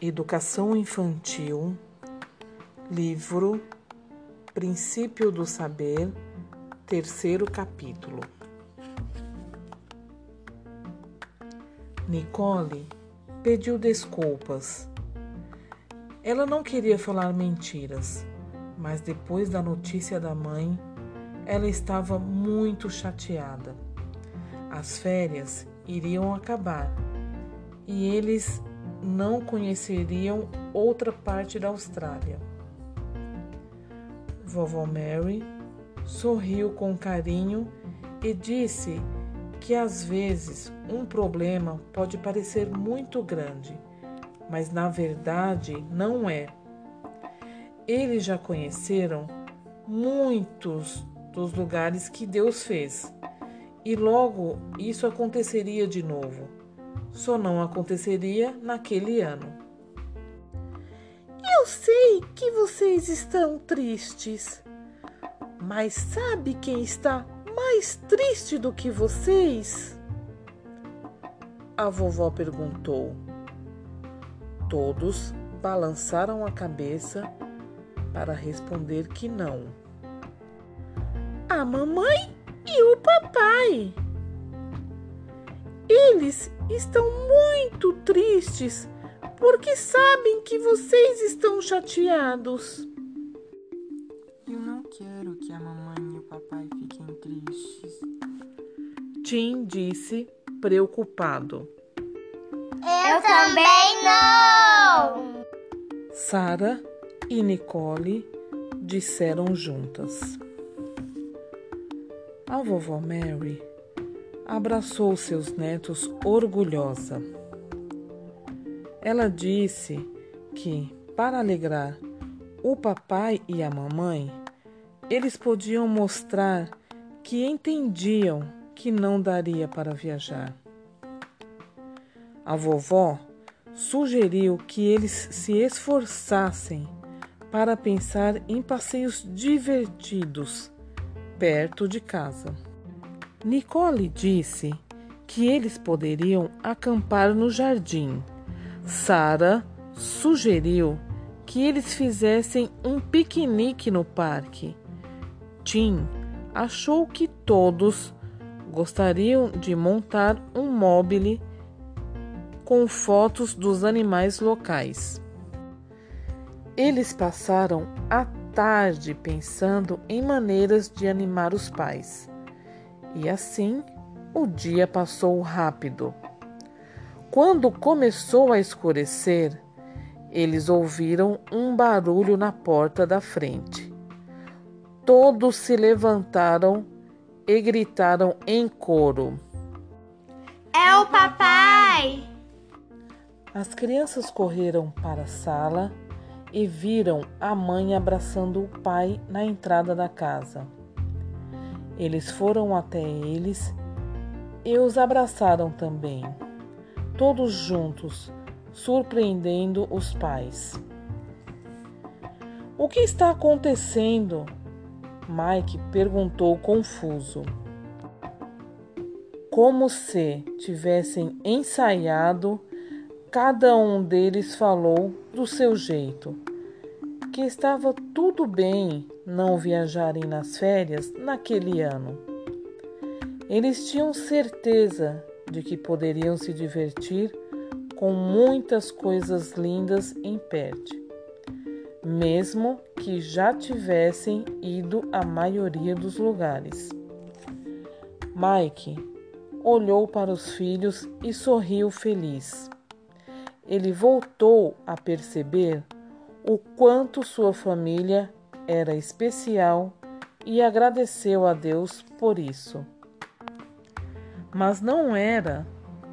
Educação Infantil, livro Princípio do Saber, terceiro capítulo. Nicole pediu desculpas. Ela não queria falar mentiras, mas depois da notícia da mãe, ela estava muito chateada. As férias iriam acabar e eles não conheceriam outra parte da Austrália. Vovó Mary sorriu com carinho e disse que às vezes um problema pode parecer muito grande, mas na verdade não é. Eles já conheceram muitos dos lugares que Deus fez e logo isso aconteceria de novo só não aconteceria naquele ano. Eu sei que vocês estão tristes, mas sabe quem está mais triste do que vocês? A vovó perguntou. Todos balançaram a cabeça para responder que não. A mamãe e o papai. Eles estão muito tristes porque sabem que vocês estão chateados. Eu não quero que a mamãe e o papai fiquem tristes. Tim disse, preocupado. Eu também não! Sara e Nicole disseram juntas. A vovó Mary abraçou seus netos orgulhosa. Ela disse que, para alegrar o papai e a mamãe, eles podiam mostrar que entendiam que não daria para viajar. A vovó sugeriu que eles se esforçassem para pensar em passeios divertidos perto de casa. Nicole disse que eles poderiam acampar no jardim. Sara sugeriu que eles fizessem um piquenique no parque. Tim achou que todos gostariam de montar um mobile com fotos dos animais locais. Eles passaram a tarde pensando em maneiras de animar os pais. E assim o dia passou rápido. Quando começou a escurecer, eles ouviram um barulho na porta da frente. Todos se levantaram e gritaram em coro: É o papai! As crianças correram para a sala e viram a mãe abraçando o pai na entrada da casa. Eles foram até eles e os abraçaram também, todos juntos, surpreendendo os pais. O que está acontecendo? Mike perguntou confuso. Como se tivessem ensaiado, cada um deles falou do seu jeito que estava tudo bem não viajarem nas férias naquele ano. Eles tinham certeza de que poderiam se divertir com muitas coisas lindas em Perth, mesmo que já tivessem ido à maioria dos lugares. Mike olhou para os filhos e sorriu feliz. Ele voltou a perceber o quanto sua família era especial e agradeceu a Deus por isso. Mas não era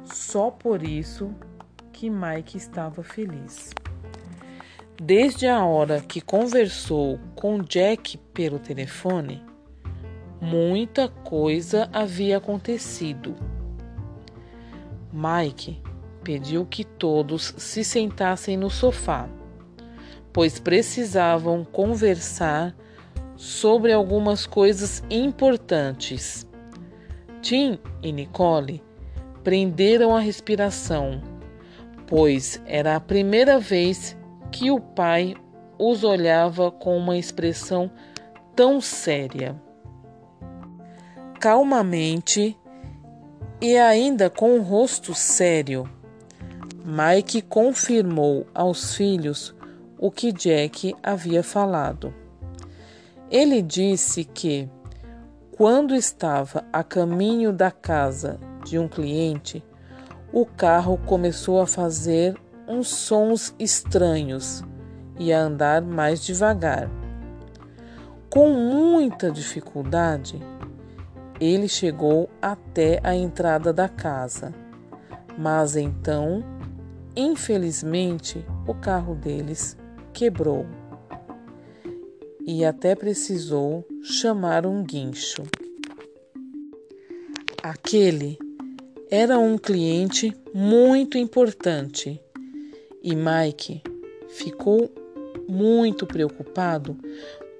só por isso que Mike estava feliz. Desde a hora que conversou com Jack pelo telefone, muita coisa havia acontecido. Mike pediu que todos se sentassem no sofá pois precisavam conversar sobre algumas coisas importantes. Tim e Nicole prenderam a respiração, pois era a primeira vez que o pai os olhava com uma expressão tão séria. Calmamente e ainda com o rosto sério, Mike confirmou aos filhos o que Jack havia falado. Ele disse que, quando estava a caminho da casa de um cliente, o carro começou a fazer uns sons estranhos e a andar mais devagar. Com muita dificuldade, ele chegou até a entrada da casa, mas então, infelizmente, o carro deles quebrou e até precisou chamar um guincho. Aquele era um cliente muito importante e Mike ficou muito preocupado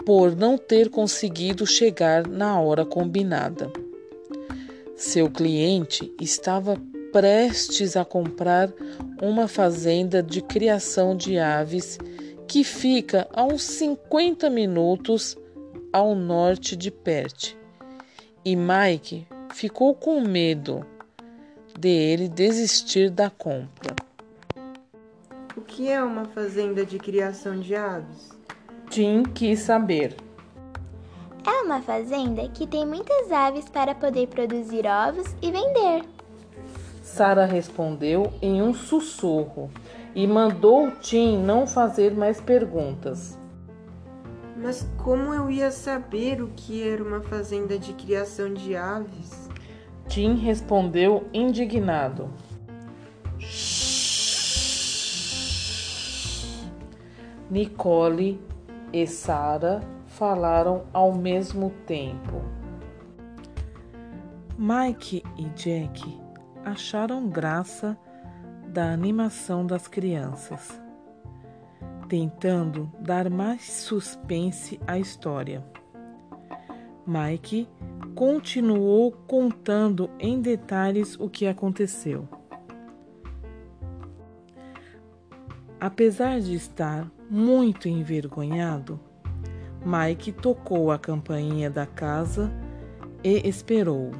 por não ter conseguido chegar na hora combinada. Seu cliente estava prestes a comprar uma fazenda de criação de aves que fica a uns 50 minutos ao norte de Perth. E Mike ficou com medo de ele desistir da compra. O que é uma fazenda de criação de aves? Tim quis saber. É uma fazenda que tem muitas aves para poder produzir ovos e vender. Sara respondeu em um sussurro e mandou Tim não fazer mais perguntas. Mas como eu ia saber o que era uma fazenda de criação de aves? Tim respondeu indignado. Nicole e Sara falaram ao mesmo tempo. Mike e Jack acharam graça da animação das crianças, tentando dar mais suspense à história. Mike continuou contando em detalhes o que aconteceu. Apesar de estar muito envergonhado, Mike tocou a campainha da casa e esperou.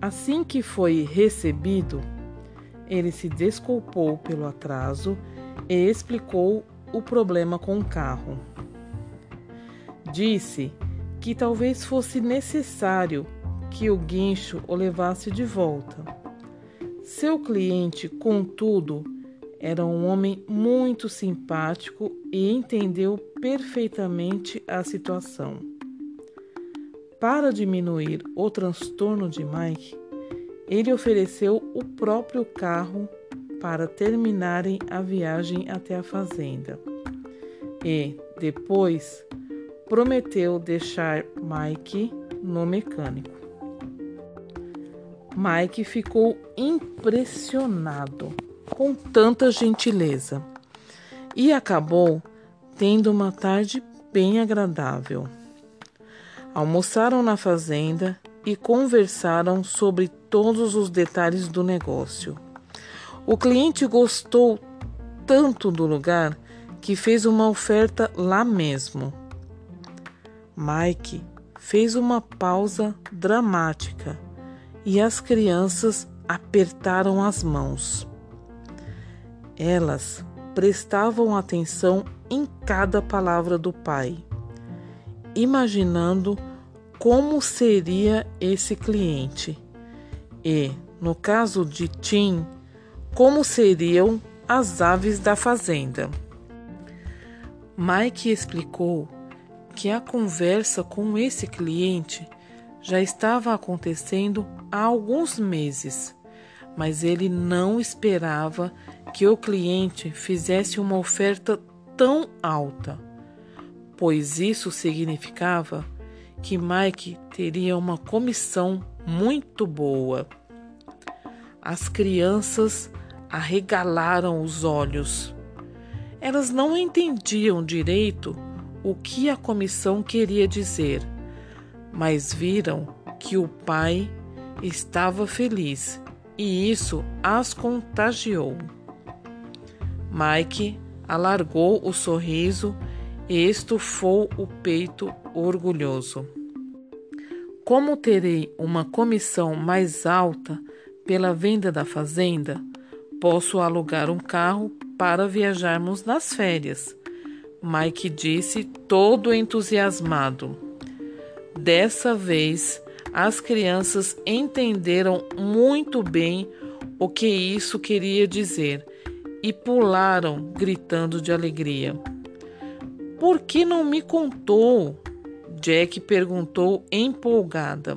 Assim que foi recebido, ele se desculpou pelo atraso e explicou o problema com o carro. Disse que talvez fosse necessário que o guincho o levasse de volta. Seu cliente, contudo, era um homem muito simpático e entendeu perfeitamente a situação. Para diminuir o transtorno de Mike, ele ofereceu o próprio carro para terminarem a viagem até a fazenda. E, depois, prometeu deixar Mike no mecânico. Mike ficou impressionado com tanta gentileza e acabou tendo uma tarde bem agradável. Almoçaram na fazenda e conversaram sobre todos os detalhes do negócio. O cliente gostou tanto do lugar que fez uma oferta lá mesmo. Mike fez uma pausa dramática e as crianças apertaram as mãos. Elas prestavam atenção em cada palavra do pai, imaginando como seria esse cliente e, no caso de Tim, como seriam as aves da fazenda. Mike explicou que a conversa com esse cliente já estava acontecendo há alguns meses, mas ele não esperava que o cliente fizesse uma oferta tão alta, pois isso significava que Mike teria uma comissão muito boa. As crianças arregalaram os olhos. Elas não entendiam direito o que a comissão queria dizer, mas viram que o pai estava feliz e isso as contagiou. Mike alargou o sorriso e estufou o peito orgulhoso. Como terei uma comissão mais alta pela venda da fazenda, posso alugar um carro para viajarmos nas férias. Mike disse, todo entusiasmado. Dessa vez, as crianças entenderam muito bem o que isso queria dizer e pularam, gritando de alegria. Por que não me contou? Jack perguntou empolgada.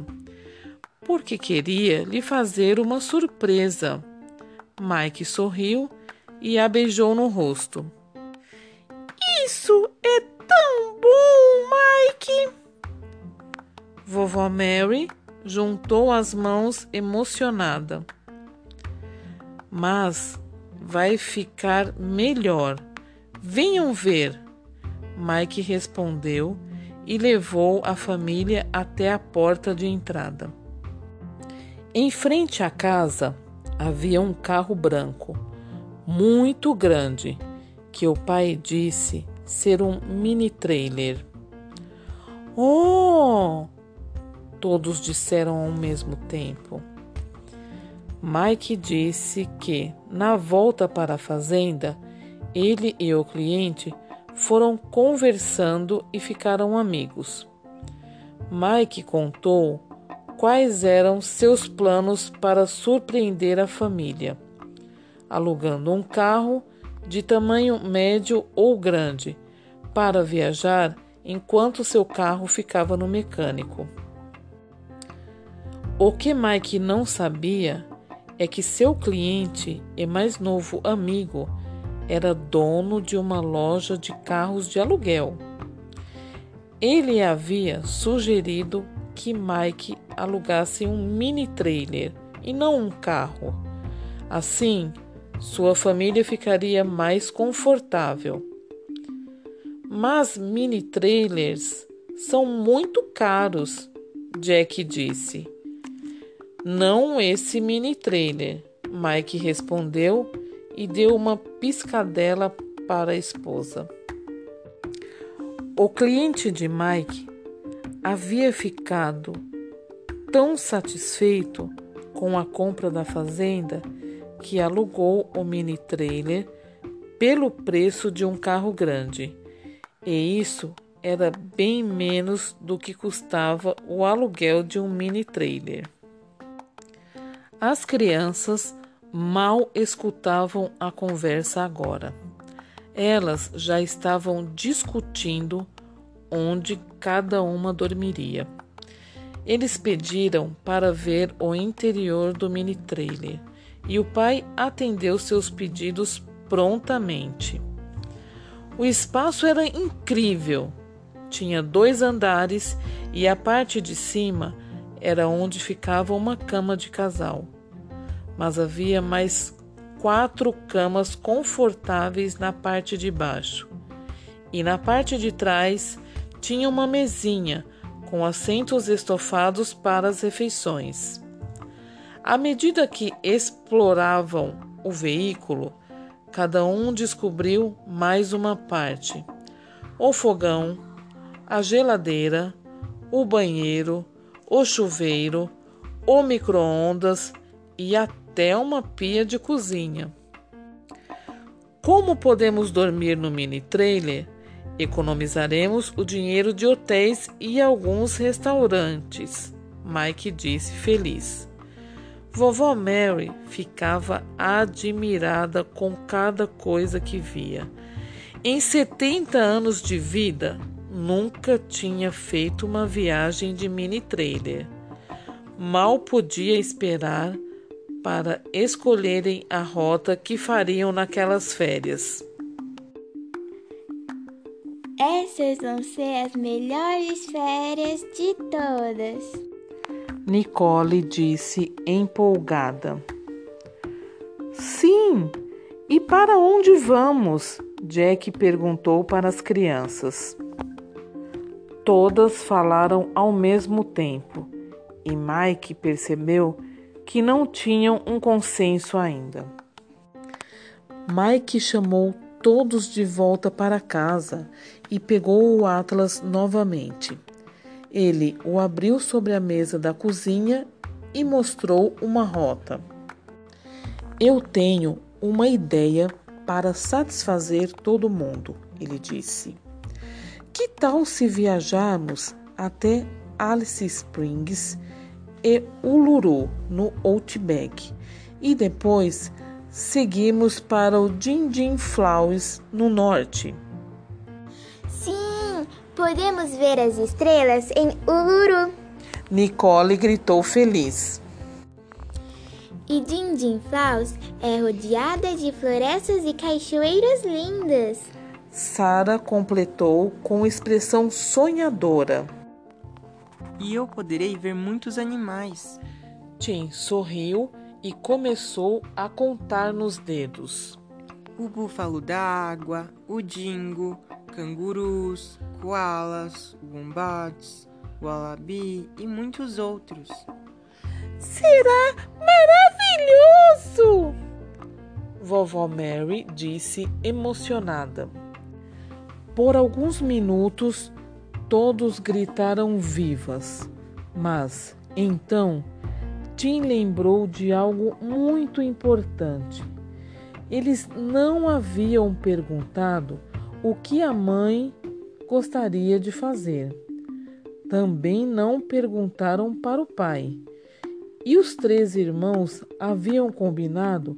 Porque queria lhe fazer uma surpresa. Mike sorriu e a beijou no rosto. Isso é tão bom, Mike! Vovó Mary juntou as mãos emocionada. Mas vai ficar melhor. Venham ver. Mike respondeu e levou a família até a porta de entrada. Em frente à casa havia um carro branco, muito grande, que o pai disse ser um mini trailer. Oh! Todos disseram ao mesmo tempo. Mike disse que, na volta para a fazenda, ele e o cliente foram conversando e ficaram amigos. Mike contou quais eram seus planos para surpreender a família, alugando um carro de tamanho médio ou grande para viajar enquanto seu carro ficava no mecânico. O que Mike não sabia é que seu cliente e mais novo amigo era dono de uma loja de carros de aluguel. Ele havia sugerido que Mike alugasse um mini trailer e não um carro. Assim, sua família ficaria mais confortável. Mas mini trailers são muito caros, Jack disse. Não esse mini trailer, Mike respondeu e deu uma piscadela para a esposa. O cliente de Mike havia ficado tão satisfeito com a compra da fazenda que alugou o mini trailer pelo preço de um carro grande. E isso era bem menos do que custava o aluguel de um mini trailer. As crianças mal escutavam a conversa agora. Elas já estavam discutindo onde cada uma dormiria. Eles pediram para ver o interior do mini trailer e o pai atendeu seus pedidos prontamente. O espaço era incrível. Tinha dois andares e a parte de cima era onde ficava uma cama de casal mas havia mais quatro camas confortáveis na parte de baixo. E na parte de trás tinha uma mesinha com assentos estofados para as refeições. À medida que exploravam o veículo, cada um descobriu mais uma parte: o fogão, a geladeira, o banheiro, o chuveiro, o micro-ondas e a até uma pia de cozinha. Como podemos dormir no mini trailer? Economizaremos o dinheiro de hotéis e alguns restaurantes, Mike disse feliz. Vovó Mary ficava admirada com cada coisa que via. Em 70 anos de vida, nunca tinha feito uma viagem de mini trailer. Mal podia esperar para escolherem a rota que fariam naquelas férias. Essas vão ser as melhores férias de todas. Nicole disse empolgada. Sim, e para onde vamos? Jack perguntou para as crianças. Todas falaram ao mesmo tempo e Mike percebeu que não tinham um consenso ainda. Mike chamou todos de volta para casa e pegou o Atlas novamente. Ele o abriu sobre a mesa da cozinha e mostrou uma rota. Eu tenho uma ideia para satisfazer todo mundo, ele disse. Que tal se viajarmos até Alice Springs e Uluru, no Outback, e depois seguimos para o Jinjin Flowers, no norte? Sim, podemos ver as estrelas em Uluru. Nicole gritou feliz. E Jinjin Falls é rodeada de florestas e cachoeiras lindas. Sara completou com expressão sonhadora. E eu poderei ver muitos animais. Tim sorriu e começou a contar nos dedos. O búfalo da água, o dingo, cangurus, koalas, wombats, wallaby e muitos outros. Será maravilhoso! Vovó Mary disse emocionada. Por alguns minutos, todos gritaram vivas, mas então Tim lembrou de algo muito importante. Eles não haviam perguntado o que a mãe gostaria de fazer. Também não perguntaram para o pai. E os três irmãos haviam combinado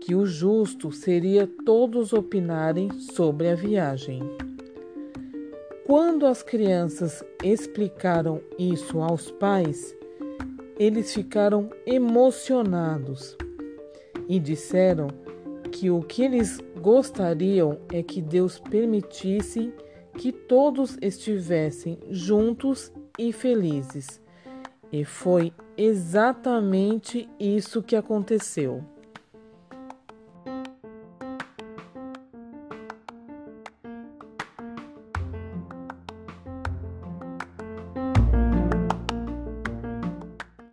que o justo seria todos opinarem sobre a viagem. Quando as crianças explicaram isso aos pais, eles ficaram emocionados e disseram que o que eles gostariam é que Deus permitisse que todos estivessem juntos e felizes. E foi exatamente isso que aconteceu.